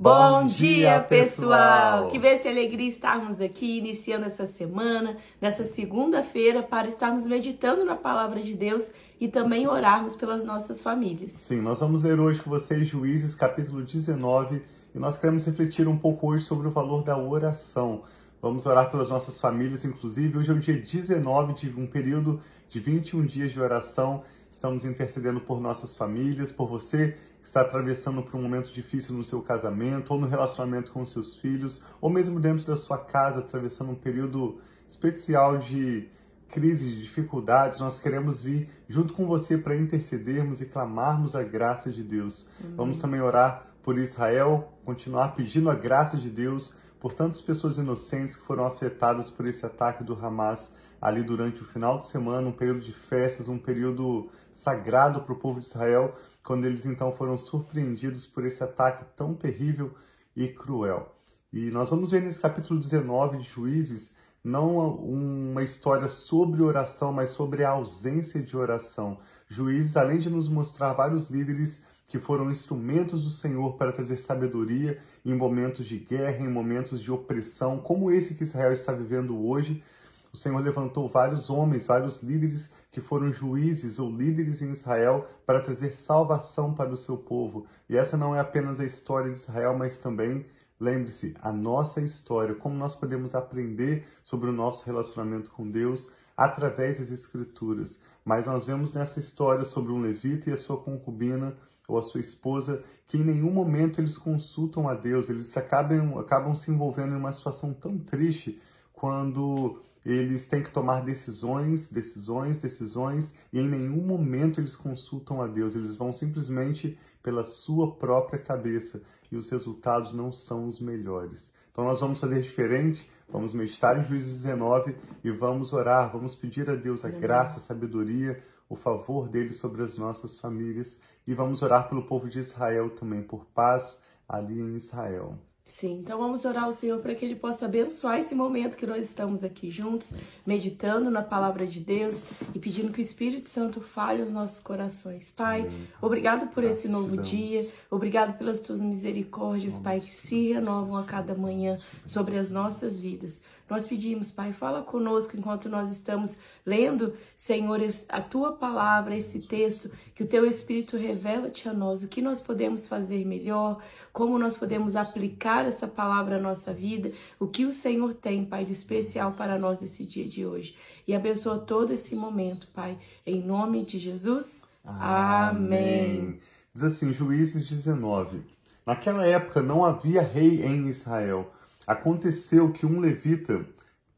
Bom dia, pessoal! Que bênção e alegria estarmos aqui iniciando essa semana, nessa segunda-feira, para estarmos meditando na palavra de Deus e também orarmos pelas nossas famílias. Sim, nós vamos ler hoje com vocês Juízes, capítulo 19, e nós queremos refletir um pouco hoje sobre o valor da oração. Vamos orar pelas nossas famílias, inclusive. Hoje é o dia 19 de um período de 21 dias de oração. Estamos intercedendo por nossas famílias, por você está atravessando por um momento difícil no seu casamento, ou no relacionamento com seus filhos, ou mesmo dentro da sua casa, atravessando um período especial de crise, de dificuldades, nós queremos vir junto com você para intercedermos e clamarmos a graça de Deus. Uhum. Vamos também orar por Israel, continuar pedindo a graça de Deus por tantas pessoas inocentes que foram afetadas por esse ataque do Hamas ali durante o final de semana, um período de festas, um período sagrado para o povo de Israel, quando eles então foram surpreendidos por esse ataque tão terrível e cruel. E nós vamos ver nesse capítulo 19 de Juízes não uma história sobre oração, mas sobre a ausência de oração. Juízes, além de nos mostrar vários líderes que foram instrumentos do Senhor para trazer sabedoria em momentos de guerra, em momentos de opressão, como esse que Israel está vivendo hoje, o Senhor levantou vários homens, vários líderes que foram juízes ou líderes em Israel para trazer salvação para o seu povo. E essa não é apenas a história de Israel, mas também, lembre-se, a nossa história, como nós podemos aprender sobre o nosso relacionamento com Deus através das Escrituras. Mas nós vemos nessa história sobre um levita e a sua concubina ou a sua esposa que em nenhum momento eles consultam a Deus, eles acabam, acabam se envolvendo em uma situação tão triste quando eles têm que tomar decisões, decisões, decisões, e em nenhum momento eles consultam a Deus, eles vão simplesmente pela sua própria cabeça e os resultados não são os melhores. Então nós vamos fazer diferente, vamos meditar em Juízes 19 e vamos orar, vamos pedir a Deus a graça, a sabedoria, o favor dele sobre as nossas famílias e vamos orar pelo povo de Israel também, por paz ali em Israel. Sim, então vamos orar ao Senhor para que Ele possa abençoar esse momento que nós estamos aqui juntos, meditando na palavra de Deus e pedindo que o Espírito Santo fale os nossos corações. Pai, obrigado por esse novo dia, obrigado pelas tuas misericórdias, Pai, que se renovam a cada manhã sobre as nossas vidas. Nós pedimos, Pai, fala conosco enquanto nós estamos lendo, Senhor, a tua palavra, esse texto, que o teu Espírito revela-te a nós o que nós podemos fazer melhor, como nós podemos aplicar essa palavra à nossa vida, o que o Senhor tem, Pai, de especial para nós esse dia de hoje. E abençoa todo esse momento, Pai, em nome de Jesus. Amém. Amém. Diz assim, Juízes 19. Naquela época não havia rei em Israel Aconteceu que um levita,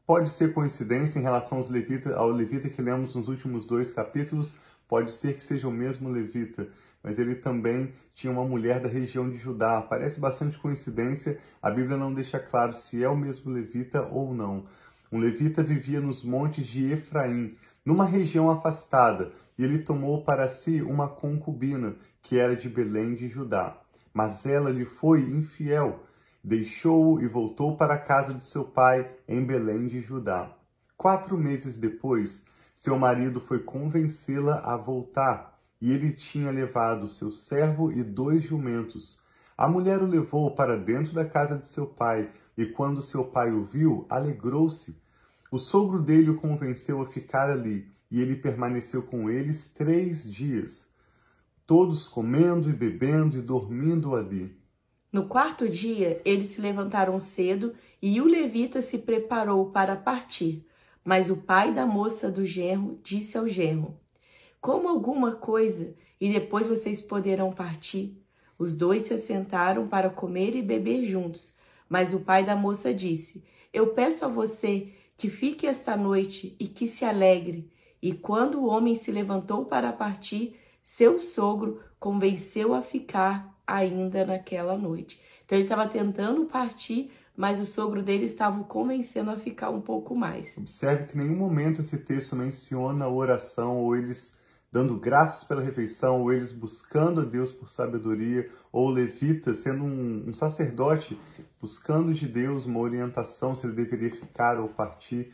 pode ser coincidência em relação aos levita, ao levita que lemos nos últimos dois capítulos, pode ser que seja o mesmo levita, mas ele também tinha uma mulher da região de Judá. Parece bastante coincidência, a Bíblia não deixa claro se é o mesmo levita ou não. Um levita vivia nos montes de Efraim, numa região afastada, e ele tomou para si uma concubina, que era de Belém de Judá. Mas ela lhe foi infiel deixou-o e voltou para a casa de seu pai em Belém de Judá. Quatro meses depois, seu marido foi convencê-la a voltar, e ele tinha levado seu servo e dois jumentos. A mulher o levou para dentro da casa de seu pai, e quando seu pai o viu, alegrou-se. O sogro dele o convenceu a ficar ali, e ele permaneceu com eles três dias, todos comendo e bebendo e dormindo ali. No quarto dia, eles se levantaram cedo e o levita se preparou para partir. Mas o pai da moça do genro disse ao genro: Como alguma coisa e depois vocês poderão partir. Os dois se assentaram para comer e beber juntos. Mas o pai da moça disse: Eu peço a você que fique esta noite e que se alegre. E quando o homem se levantou para partir, seu sogro convenceu a ficar ainda naquela noite. Então ele estava tentando partir, mas o sogro dele estava o convencendo a ficar um pouco mais. Observe que em nenhum momento esse texto menciona oração ou eles dando graças pela refeição, ou eles buscando a Deus por sabedoria, ou levita sendo um, um sacerdote buscando de Deus uma orientação se ele deveria ficar ou partir.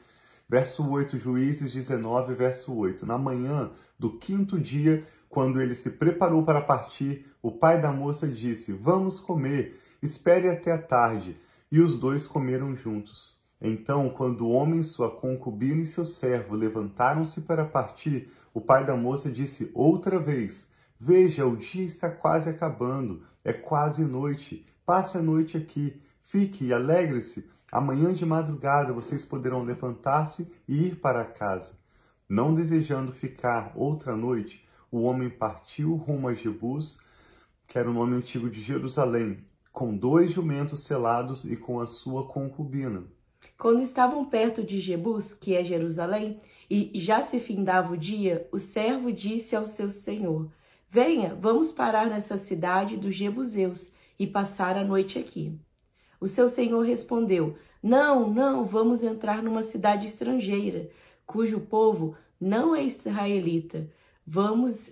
Verso 8, Juízes 19, verso 8. Na manhã do quinto dia, quando ele se preparou para partir, o pai da moça disse: Vamos comer. espere até a tarde. E os dois comeram juntos. Então, quando o homem, sua concubina e seu servo levantaram-se para partir, o pai da moça disse outra vez: Veja, o dia está quase acabando, é quase noite. Passe a noite aqui, fique e alegre-se. Amanhã de madrugada vocês poderão levantar-se e ir para casa. Não desejando ficar outra noite, o homem partiu rumo a Jebus, que era o nome antigo de Jerusalém, com dois jumentos selados e com a sua concubina. Quando estavam perto de Jebus, que é Jerusalém, e já se findava o dia, o servo disse ao seu senhor: Venha, vamos parar nessa cidade dos Jebuseus e passar a noite aqui. O seu senhor respondeu: Não, não, vamos entrar numa cidade estrangeira, cujo povo não é israelita. Vamos,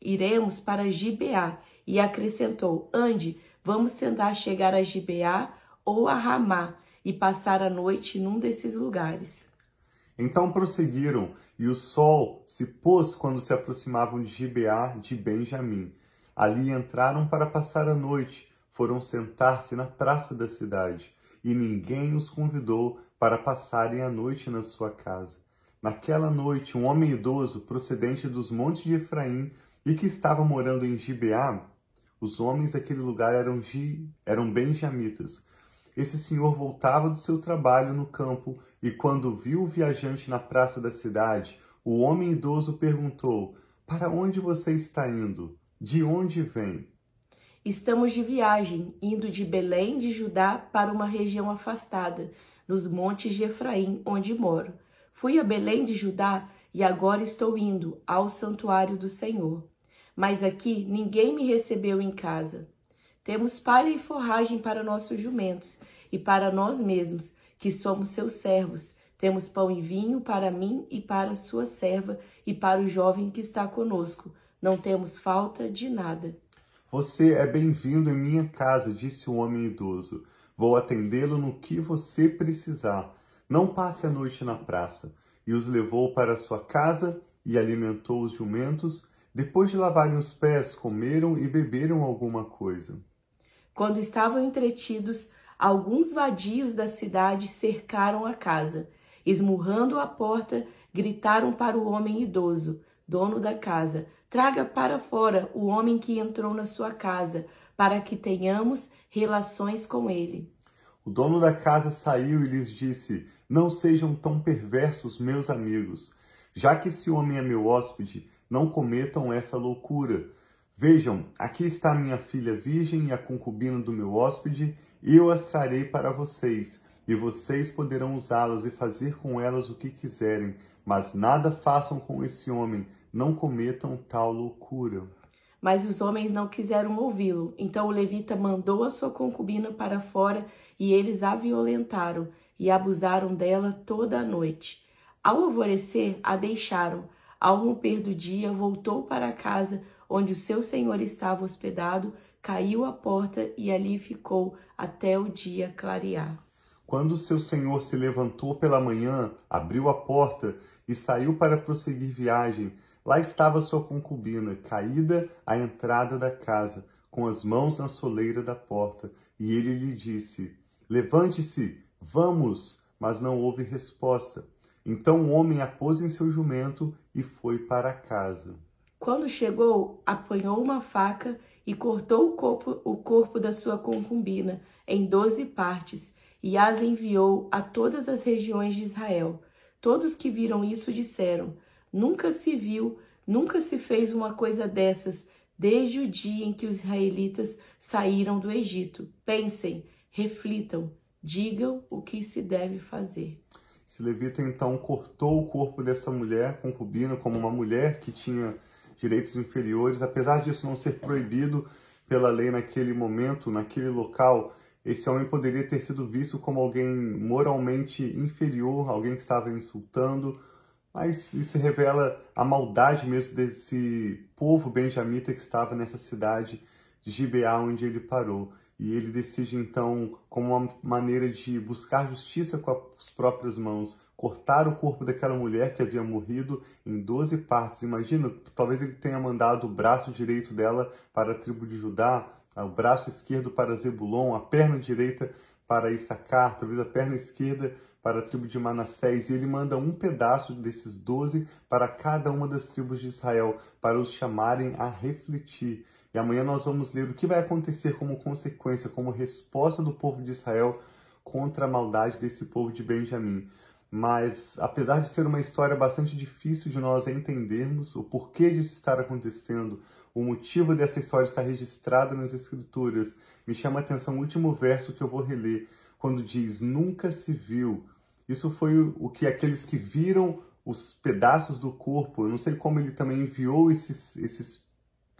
iremos para Gibeá. E acrescentou: Ande, vamos tentar chegar a Gibeá ou a Ramá e passar a noite num desses lugares. Então prosseguiram, e o sol se pôs quando se aproximavam de Gibeá de Benjamim. Ali entraram para passar a noite, foram sentar-se na praça da cidade, e ninguém os convidou para passarem a noite na sua casa. Naquela noite, um homem idoso, procedente dos montes de Efraim, e que estava morando em Gibeá, os homens daquele lugar eram, eram benjamitas, esse senhor voltava do seu trabalho no campo e, quando viu o viajante na praça da cidade, o homem idoso perguntou: Para onde você está indo? De onde vem? Estamos de viagem, indo de Belém de Judá para uma região afastada, nos montes de Efraim, onde moro. Fui a Belém de Judá e agora estou indo ao santuário do Senhor. Mas aqui ninguém me recebeu em casa. Temos palha e forragem para nossos jumentos e para nós mesmos, que somos seus servos. Temos pão e vinho para mim e para sua serva e para o jovem que está conosco. Não temos falta de nada. Você é bem-vindo em minha casa, disse o homem idoso. Vou atendê-lo no que você precisar. Não passe a noite na praça. E os levou para sua casa e alimentou os jumentos. Depois de lavarem os pés, comeram e beberam alguma coisa. Quando estavam entretidos, alguns vadios da cidade cercaram a casa. Esmurrando a porta, gritaram para o homem idoso, dono da casa: Traga para fora o homem que entrou na sua casa, para que tenhamos relações com ele. O dono da casa saiu e lhes disse: Não sejam tão perversos, meus amigos. Já que esse homem é meu hóspede, não cometam essa loucura Vejam, aqui está minha filha virgem e a concubina do meu hóspede, e eu as trarei para vocês, e vocês poderão usá-las e fazer com elas o que quiserem, mas nada façam com esse homem, não cometam tal loucura. Mas os homens não quiseram ouvi-lo. Então o levita mandou a sua concubina para fora e eles a violentaram e abusaram dela toda a noite. Ao alvorecer, a deixaram. Ao romper do dia, voltou para casa onde o seu senhor estava hospedado, caiu a porta e ali ficou até o dia clarear. Quando seu senhor se levantou pela manhã, abriu a porta e saiu para prosseguir viagem, lá estava sua concubina, caída à entrada da casa, com as mãos na soleira da porta, e ele lhe disse: Levante-se, vamos! Mas não houve resposta. Então o homem a pôs em seu jumento e foi para casa. Quando chegou, apanhou uma faca e cortou o corpo, o corpo da sua concubina em doze partes e as enviou a todas as regiões de Israel. Todos que viram isso disseram: Nunca se viu, nunca se fez uma coisa dessas desde o dia em que os israelitas saíram do Egito. Pensem, reflitam, digam o que se deve fazer. Esse levita então cortou o corpo dessa mulher concubina como uma mulher que tinha direitos inferiores, apesar disso não ser proibido pela lei naquele momento, naquele local, esse homem poderia ter sido visto como alguém moralmente inferior, alguém que estava insultando, mas isso revela a maldade mesmo desse povo benjamita que estava nessa cidade de Gibeá onde ele parou. E ele decide então, como uma maneira de buscar justiça com as próprias mãos, cortar o corpo daquela mulher que havia morrido em 12 partes. Imagina, talvez ele tenha mandado o braço direito dela para a tribo de Judá, o braço esquerdo para Zebulon, a perna direita para Issacar, talvez a perna esquerda para a tribo de Manassés, e ele manda um pedaço desses doze para cada uma das tribos de Israel, para os chamarem a refletir. E amanhã nós vamos ler o que vai acontecer como consequência, como resposta do povo de Israel contra a maldade desse povo de Benjamim. Mas, apesar de ser uma história bastante difícil de nós entendermos o porquê disso estar acontecendo, o motivo dessa história estar registrada nas Escrituras, me chama a atenção o último verso que eu vou reler, quando diz: Nunca se viu. Isso foi o que aqueles que viram os pedaços do corpo, eu não sei como ele também enviou esses, esses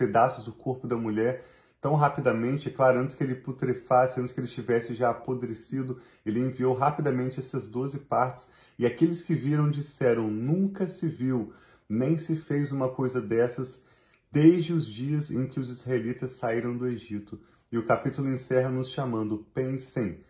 pedaços do corpo da mulher tão rapidamente, é claro, antes que ele putrefasse, antes que ele estivesse já apodrecido, ele enviou rapidamente essas doze partes, e aqueles que viram disseram: Nunca se viu, nem se fez uma coisa dessas desde os dias em que os israelitas saíram do Egito. E o capítulo encerra nos chamando: pensem,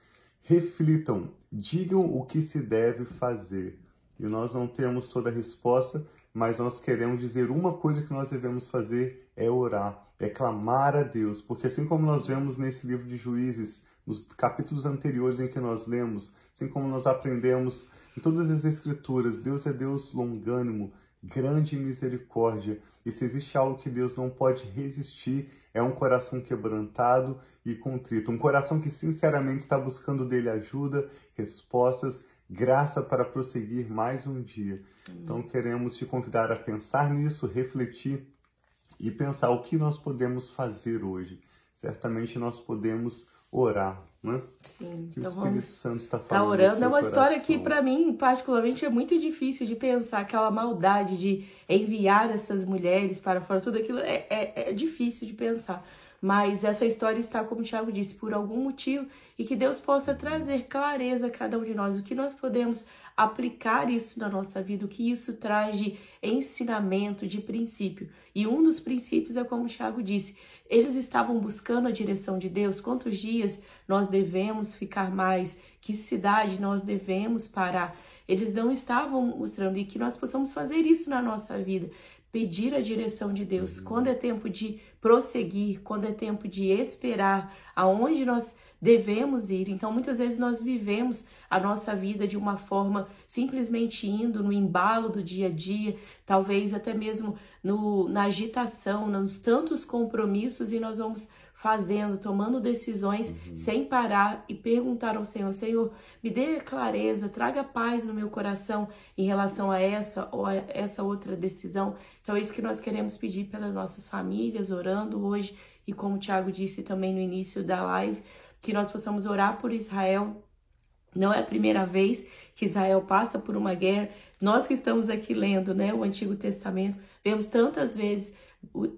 reflitam, digam o que se deve fazer. E nós não temos toda a resposta, mas nós queremos dizer uma coisa que nós devemos fazer é orar, é clamar a Deus, porque assim como nós vemos nesse livro de Juízes, nos capítulos anteriores em que nós lemos, assim como nós aprendemos em todas as escrituras, Deus é Deus longânimo, grande misericórdia. E se existe algo que Deus não pode resistir, é um coração quebrantado e contrito. Um coração que sinceramente está buscando dele ajuda, respostas, graça para prosseguir mais um dia. Então queremos te convidar a pensar nisso, refletir e pensar o que nós podemos fazer hoje. Certamente nós podemos orar, né? Sim. Que então o Espírito Santo está tá falando. no orando. É uma história que, coração. para mim, particularmente, é muito difícil de pensar aquela maldade de enviar essas mulheres para fora. Tudo aquilo é, é, é difícil de pensar. Mas essa história está, como o Tiago disse, por algum motivo e que Deus possa trazer clareza a cada um de nós. O que nós podemos aplicar isso na nossa vida, o que isso traz de ensinamento, de princípio. E um dos princípios é como o Tiago disse, eles estavam buscando a direção de Deus, quantos dias nós devemos ficar mais, que cidade nós devemos parar. Eles não estavam mostrando e que nós possamos fazer isso na nossa vida, pedir a direção de Deus. Quando é tempo de prosseguir, quando é tempo de esperar, aonde nós devemos ir. Então, muitas vezes nós vivemos a nossa vida de uma forma simplesmente indo no embalo do dia a dia, talvez até mesmo no, na agitação, nos tantos compromissos, e nós vamos fazendo, tomando decisões Uhum. sem parar e perguntar ao Senhor: Senhor, me dê clareza, traga paz no meu coração em relação a essa ou a essa outra decisão. Então, é isso que nós queremos pedir pelas nossas famílias, orando hoje, e como o Tiago disse também no início da live, que nós possamos orar por Israel. Não é a primeira vez que Israel passa por uma guerra. Nós que estamos aqui lendo né, o Antigo Testamento, vemos tantas vezes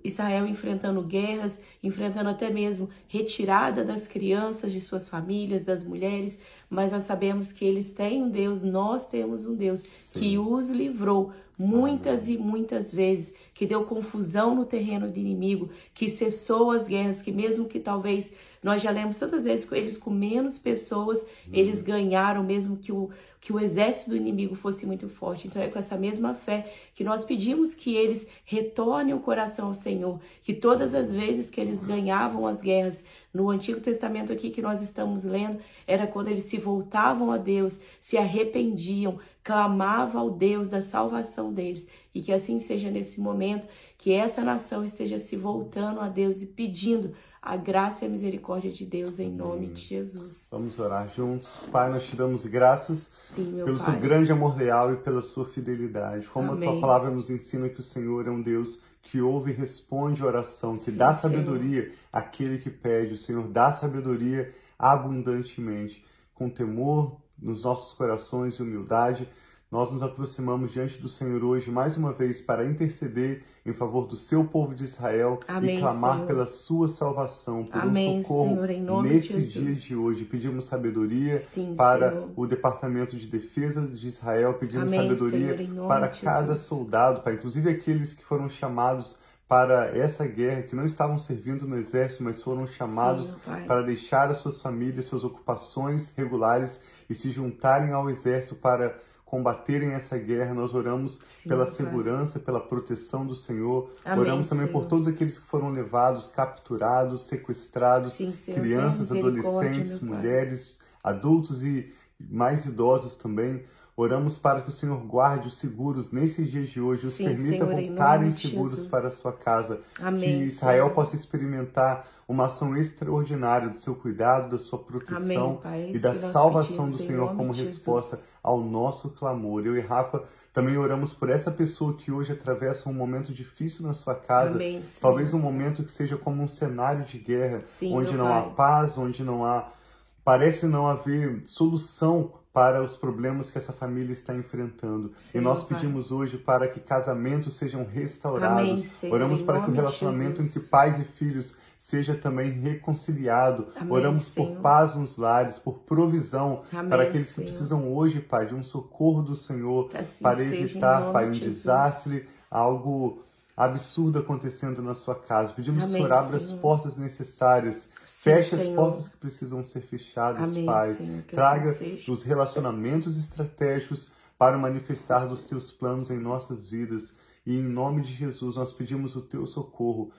Israel enfrentando guerras, enfrentando até mesmo retirada das crianças de suas famílias, das mulheres, mas nós sabemos que eles têm um Deus, nós temos um Deus Sim. que os livrou muitas e muitas vezes, que deu confusão no terreno do inimigo, que cessou as guerras, que mesmo que talvez nós já lemos tantas vezes com eles com menos pessoas, eles ganharam mesmo que o que o exército do inimigo fosse muito forte. Então é com essa mesma fé que nós pedimos que eles retornem o coração ao Senhor, que todas as vezes que eles ganhavam as guerras no Antigo Testamento aqui que nós estamos lendo, era quando eles se voltavam a Deus, se arrependiam, clamavam ao Deus da salvação deles. E que assim seja nesse momento, que essa nação esteja se voltando a Deus e pedindo a graça e a misericórdia de Deus em nome de Jesus. Vamos orar juntos. Pai, nós te damos graças Sim, pelo Pai. seu grande amor leal e pela sua fidelidade. Como a tua Amém. palavra nos ensina que o Senhor é um Deus que ouve e responde a oração, que Sim, dá Senhor. sabedoria àquele que pede. O Senhor dá sabedoria abundantemente, com temor nos nossos corações e humildade. Nós nos aproximamos diante do Senhor hoje mais uma vez para interceder em favor do seu povo de Israel Amém, e clamar Senhor. pela sua salvação, por Amém, um socorro Senhor, de nesse Jesus. dia de hoje. Pedimos sabedoria Sim, para Senhor. o Departamento de Defesa de Israel, pedimos Amém, sabedoria para de cada soldado, Pai, inclusive aqueles que foram chamados para essa guerra, que não estavam servindo no exército, mas foram chamados Sim, para deixar as suas famílias, suas ocupações regulares e se juntarem ao exército para combaterem essa guerra. Nós oramos Sim, pela Pai. segurança, pela proteção do Senhor. Amém, oramos também por Senhor. todos aqueles que foram levados, capturados, sequestrados, Sim, Senhor, crianças, adolescentes, mulheres, adultos e mais idosos também. Oramos para que o Senhor guarde os seguros nesses dias de hoje, os Sim, permita Senhor, em voltarem seguros Jesus. para a sua casa. Amém, que Israel Senhor. possa experimentar uma ação extraordinária do seu cuidado, da sua proteção Amém, Pai. E da salvação pedimos, do Senhor como resposta Jesus. ao nosso clamor. Eu e Rafa também oramos por essa pessoa que hoje atravessa um momento difícil na sua casa. Amém. Talvez um momento que seja como um cenário de guerra, Sim, onde não há Pai. paz, onde não há. Parece não haver solução para os problemas que essa família está enfrentando. Sim, e nós Pai. pedimos hoje para que casamentos sejam restaurados. Amém, Senhor, Oramos para que o relacionamento entre pais e filhos seja também reconciliado. Amém, Oramos Senhor. por paz nos lares, por provisão Amém, para aqueles que Senhor. precisam hoje, Pai, de um socorro do Senhor Que assim para evitar, Pai, um Jesus. desastre, algo absurdo acontecendo na sua casa. Pedimos que o Amém, Senhor abra as Senhor. portas necessárias, Sim, feche as portas que precisam ser fechadas, Amém, Pai. Senhor, Traga assim seja. os relacionamentos estratégicos para manifestar dos teus planos em nossas vidas. E em nome de Jesus nós pedimos o teu socorro,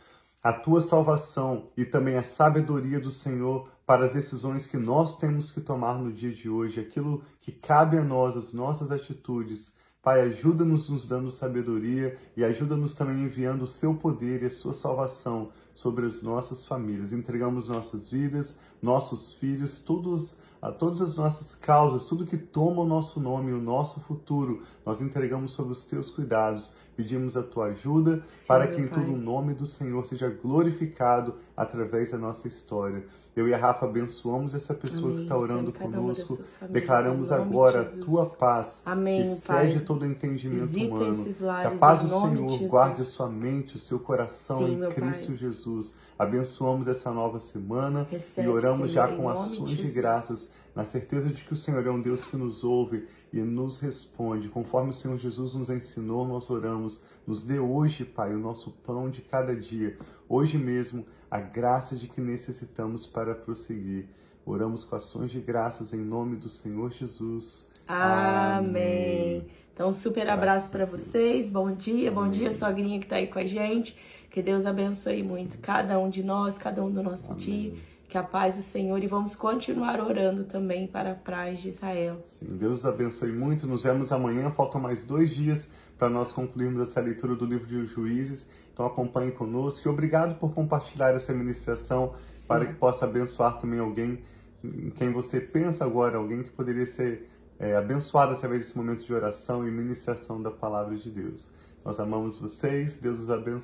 a tua salvação e também a sabedoria do Senhor para as decisões que nós temos que tomar no dia de hoje, aquilo que cabe a nós, as nossas atitudes. Pai, ajuda-nos nos dando sabedoria e ajuda-nos também enviando o seu poder e a sua salvação sobre as nossas famílias. Entregamos nossas vidas, nossos filhos, todos, a todas as nossas causas, tudo que toma o nosso nome, o nosso futuro, nós entregamos sobre os teus cuidados. Pedimos a tua ajuda Sim, para que em todo o nome do Senhor seja glorificado através da nossa história. Eu e a Rafa abençoamos essa pessoa Amém, que está orando conosco. Declaramos agora a tua paz, Amém, que excede todo entendimento Visita humano. Que a paz do Senhor guarde a sua mente, o seu coração Sim, em Cristo Pai. Jesus. Abençoamos essa nova semana Recebe, e oramos Senhor, já com ações de graças, na certeza de que o Senhor é um Deus que nos ouve e nos responde. Conforme o Senhor Jesus nos ensinou, nós oramos. Nos dê hoje, Pai, o nosso pão de cada dia. Hoje mesmo, a graça de que necessitamos para prosseguir. Oramos com ações de graças em nome do Senhor Jesus. Amém. Então, um super abraço para Graças a Deus. vocês. Bom dia, bom Amém. dia, sogrinha que tá aí com a gente. Que Deus abençoe muito cada um de nós, cada um do nosso Amém. dia. Que a paz do Senhor e vamos continuar orando também para a paz de Israel. Sim, Deus os abençoe muito. Nos vemos amanhã. Faltam mais dois dias para nós concluirmos essa leitura do livro de Juízes. Então acompanhe conosco. E obrigado por compartilhar essa ministração Sim. para que possa abençoar também alguém em quem você pensa agora, alguém que poderia ser é, abençoado através desse momento de oração e ministração da palavra de Deus. Nós amamos vocês. Deus os abençoe.